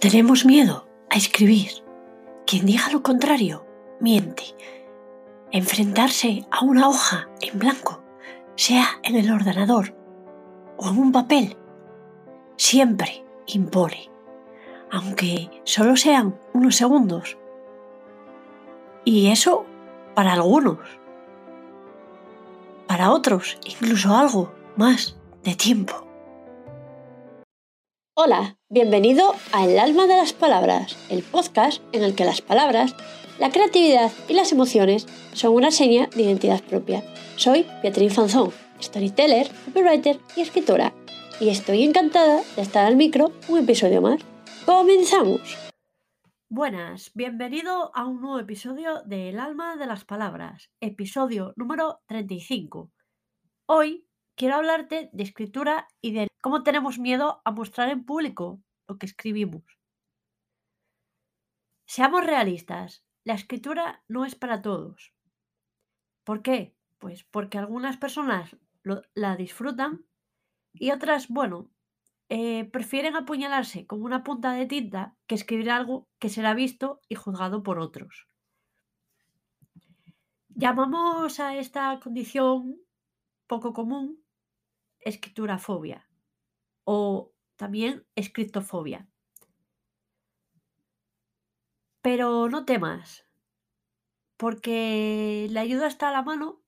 Tenemos miedo a escribir. Quien diga lo contrario, miente. Enfrentarse a una hoja en blanco, sea en el ordenador o en un papel, siempre impone, aunque solo sean unos segundos. Y eso para algunos. Para otros, incluso algo más de tiempo. Hola, bienvenido a El alma de las palabras, el podcast en el que las palabras, la creatividad y las emociones son una seña de identidad propia. Soy Beatriz Fanzón, storyteller, copywriter y escritora, y estoy encantada de estar al micro un episodio más. ¡Comenzamos! Buenas, bienvenido a un nuevo episodio de El alma de las palabras, episodio número 35. Hoy quiero hablarte de escritura y de cómo tenemos miedo a mostrar en público lo que escribimos. Seamos realistas, la escritura no es para todos. ¿Por qué? Pues porque algunas personas la disfrutan y otras, bueno, eh, prefieren apuñalarse con una punta de tinta que escribir algo que será visto y juzgado por otros. Llamamos a esta condición poco común escriturafobia o también escritofobia. Pero no temas, porque la ayuda está a la mano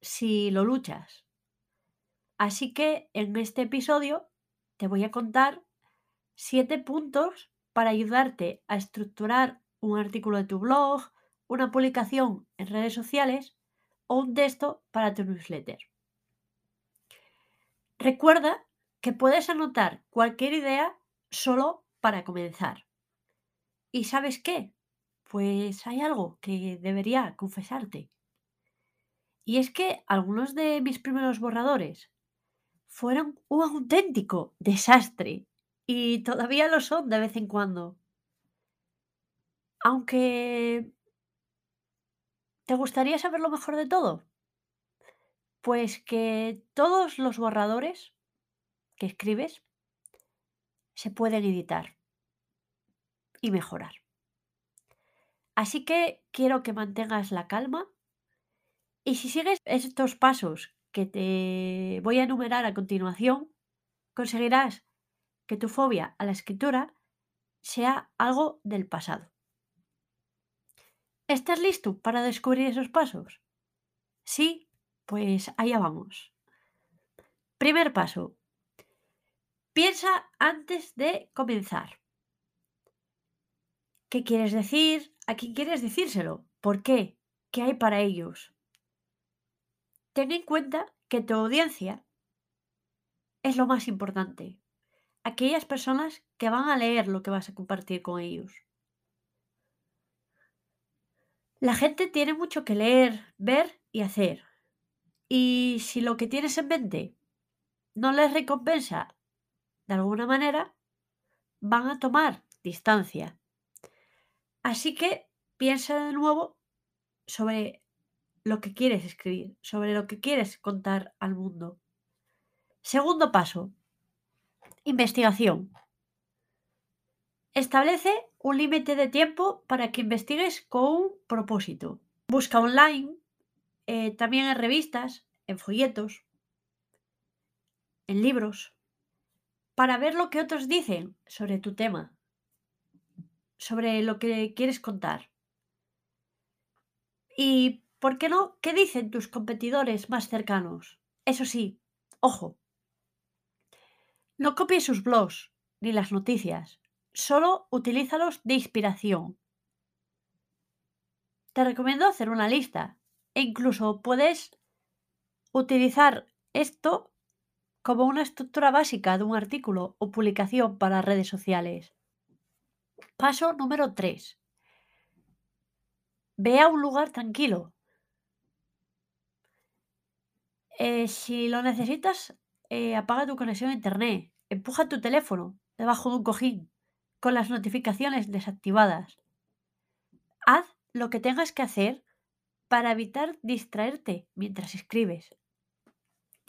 si lo luchas. Así que en este episodio te voy a contar siete puntos para ayudarte a estructurar un artículo de tu blog, una publicación en redes sociales o un texto para tu newsletter. Recuerda que puedes anotar cualquier idea solo para comenzar. ¿Y sabes qué? Pues hay algo que debería confesarte. Y es que algunos de mis primeros borradores fueron un auténtico desastre y todavía lo son de vez en cuando. Aunque... ¿Te gustaría saber lo mejor de todo? Pues que todos los borradores que escribes se pueden editar y mejorar. Así que quiero que mantengas la calma y si sigues estos pasos que te voy a enumerar a continuación, conseguirás que tu fobia a la escritura sea algo del pasado. ¿Estás listo para descubrir esos pasos? Sí, pues allá vamos. Primer paso. Piensa antes de comenzar. ¿Qué quieres decir? ¿A quién quieres decírselo? ¿Por qué? ¿Qué hay para ellos? Ten en cuenta que tu audiencia es lo más importante. Aquellas personas que van a leer lo que vas a compartir con ellos. La gente tiene mucho que leer, ver y hacer. Y si lo que tienes en mente no les recompensa de alguna manera, van a tomar distancia. Así que piensa de nuevo sobre lo que quieres escribir, sobre lo que quieres contar al mundo. Segundo paso, investigación. Establece un límite de tiempo para que investigues con un propósito. Busca online eh, también en revistas, en folletos, en libros, para ver lo que otros dicen sobre tu tema, sobre lo que quieres contar. Y, ¿por qué no? ¿Qué dicen tus competidores más cercanos? Eso sí, ojo, no copies sus blogs ni las noticias, solo utilízalos de inspiración. Te recomiendo hacer una lista e incluso puedes utilizar esto como una estructura básica de un artículo o publicación para redes sociales. Paso número 3. Ve a un lugar tranquilo. Eh, si lo necesitas, eh, apaga tu conexión a internet. Empuja tu teléfono debajo de un cojín con las notificaciones desactivadas. Haz lo que tengas que hacer para evitar distraerte mientras escribes.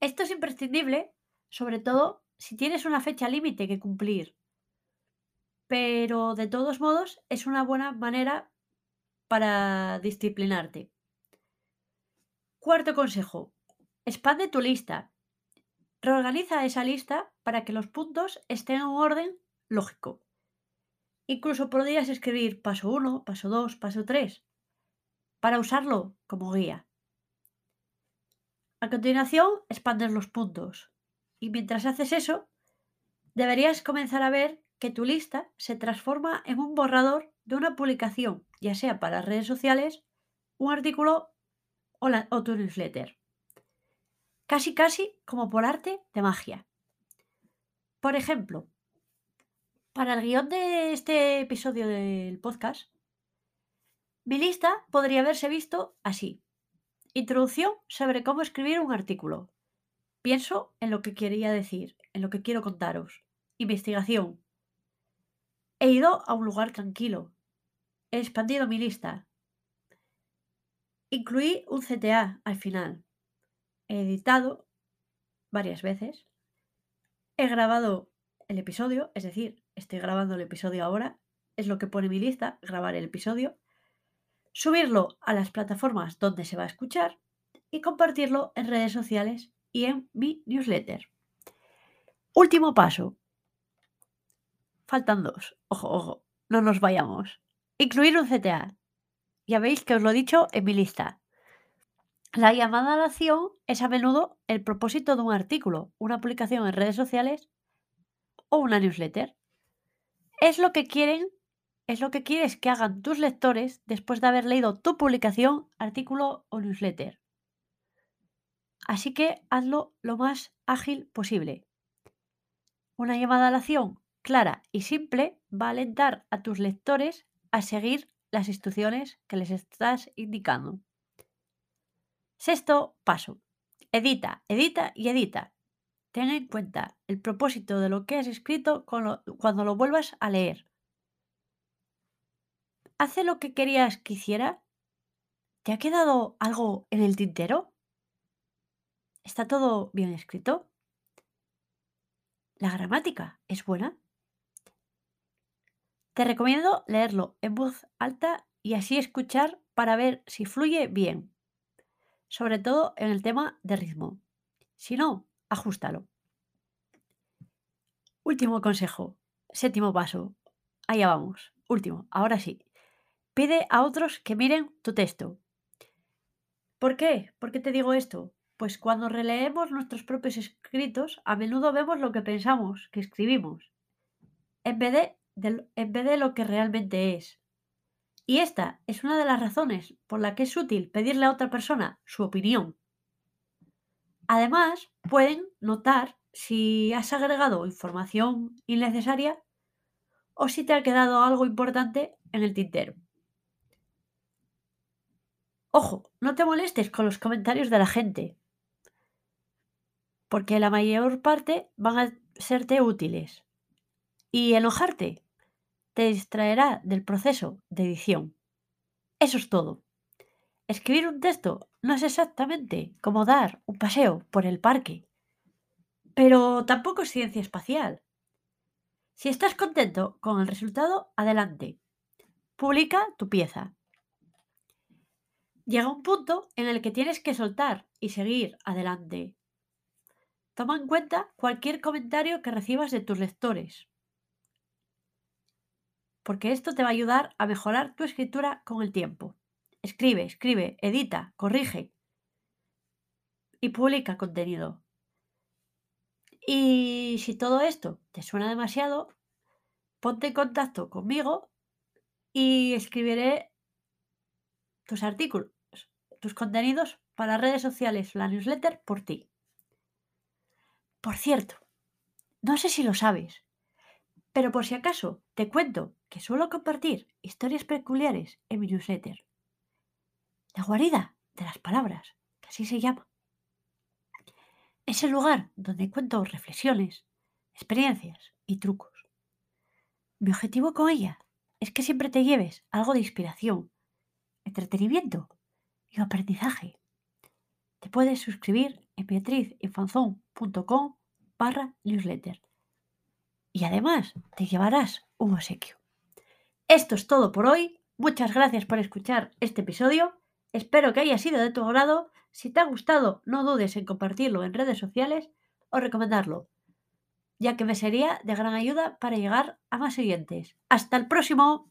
Esto es imprescindible, sobre todo si tienes una fecha límite que cumplir. pero de todos modos es una buena manera para disciplinarte. Cuarto consejo, expande tu lista. Reorganiza esa lista para que los puntos estén en un orden lógico. Incluso podrías escribir paso 1, paso 2, paso 3 para usarlo como guía. A continuación, expandes los puntos. Y mientras haces eso, deberías comenzar a ver que tu lista se transforma en un borrador de una publicación, ya sea para redes sociales, un artículo o, la, tu newsletter. Casi, casi como por arte de magia. Por ejemplo, para el guion de este episodio del podcast, mi lista podría haberse visto así. Introducción sobre cómo escribir un artículo. Pienso en lo que quería decir, en lo que quiero contaros. Investigación. He ido a un lugar tranquilo. He expandido mi lista. Incluí un CTA al final. He editado varias veces. He grabado el episodio, es decir, estoy grabando el episodio ahora. Es lo que pone mi lista, grabar el episodio. Subirlo a las plataformas donde se va a escuchar y compartirlo en redes sociales y en mi newsletter. Último paso. Faltan dos. Ojo, ojo, no nos vayamos. Incluir un CTA. Ya veis que os lo he dicho en mi lista. La llamada a la acción es a menudo el propósito de un artículo, una publicación en redes sociales o una newsletter. Es lo que quieren, es lo que quieres que hagan tus lectores después de haber leído tu publicación, artículo o newsletter. Así que hazlo lo más ágil posible. Una llamada a la acción clara y simple va a alentar a tus lectores a seguir las instrucciones que les estás indicando. Sexto paso. Edita, edita y edita. Ten en cuenta el propósito de lo que has escrito cuando lo vuelvas a leer. ¿Hace lo que querías que hiciera? ¿Te ha quedado algo en el tintero? ¿Está todo bien escrito? ¿La gramática es buena? Te recomiendo leerlo en voz alta y así escuchar para ver si fluye bien, sobre todo en el tema de ritmo. Si no, ajustalo. Último consejo, séptimo paso. Allá vamos. Último, ahora sí. Pide a otros que miren tu texto. ¿Por qué? ¿Por qué te digo esto? Pues cuando releemos nuestros propios escritos, a menudo vemos lo que pensamos que escribimos, en vez de, en vez de lo que realmente es. Y esta es una de las razones por la que es útil pedirle a otra persona su opinión. Además, pueden notar si has agregado información innecesaria o si te ha quedado algo importante en el tintero. Ojo, no te molestes con los comentarios de la gente porque la mayor parte van a serte útiles. Y enojarte te distraerá del proceso de edición. Eso es todo. Escribir un texto no es exactamente como dar un paseo por el parque, pero tampoco es ciencia espacial. Si estás contento con el resultado, adelante. Publica tu pieza. Llega un punto en el que tienes que soltar y seguir adelante, Toma en cuenta cualquier comentario que recibas de tus lectores, porque esto te va a ayudar a mejorar tu escritura con el tiempo. Escribe, escribe, edita, corrige y publica contenido. Y si todo esto te suena demasiado, ponte en contacto conmigo y escribiré tus artículos, tus contenidos para redes sociales, la newsletter por ti. Por cierto, no sé si lo sabes, pero por si acaso te cuento que suelo compartir historias peculiares en mi newsletter. La guarida de las palabras, que así se llama. Es el lugar donde cuento reflexiones, experiencias y trucos. Mi objetivo con ella es que siempre te lleves algo de inspiración, entretenimiento y aprendizaje. Te puedes suscribir en beatrizinfanzón.com barra newsletter. y además te llevarás un obsequio. Esto es todo por hoy. Muchas gracias por escuchar este episodio. Espero que haya sido de tu agrado. Si te ha gustado, no dudes en compartirlo en redes sociales o recomendarlo, ya que me sería de gran ayuda para llegar a más siguientes. Hasta el próximo.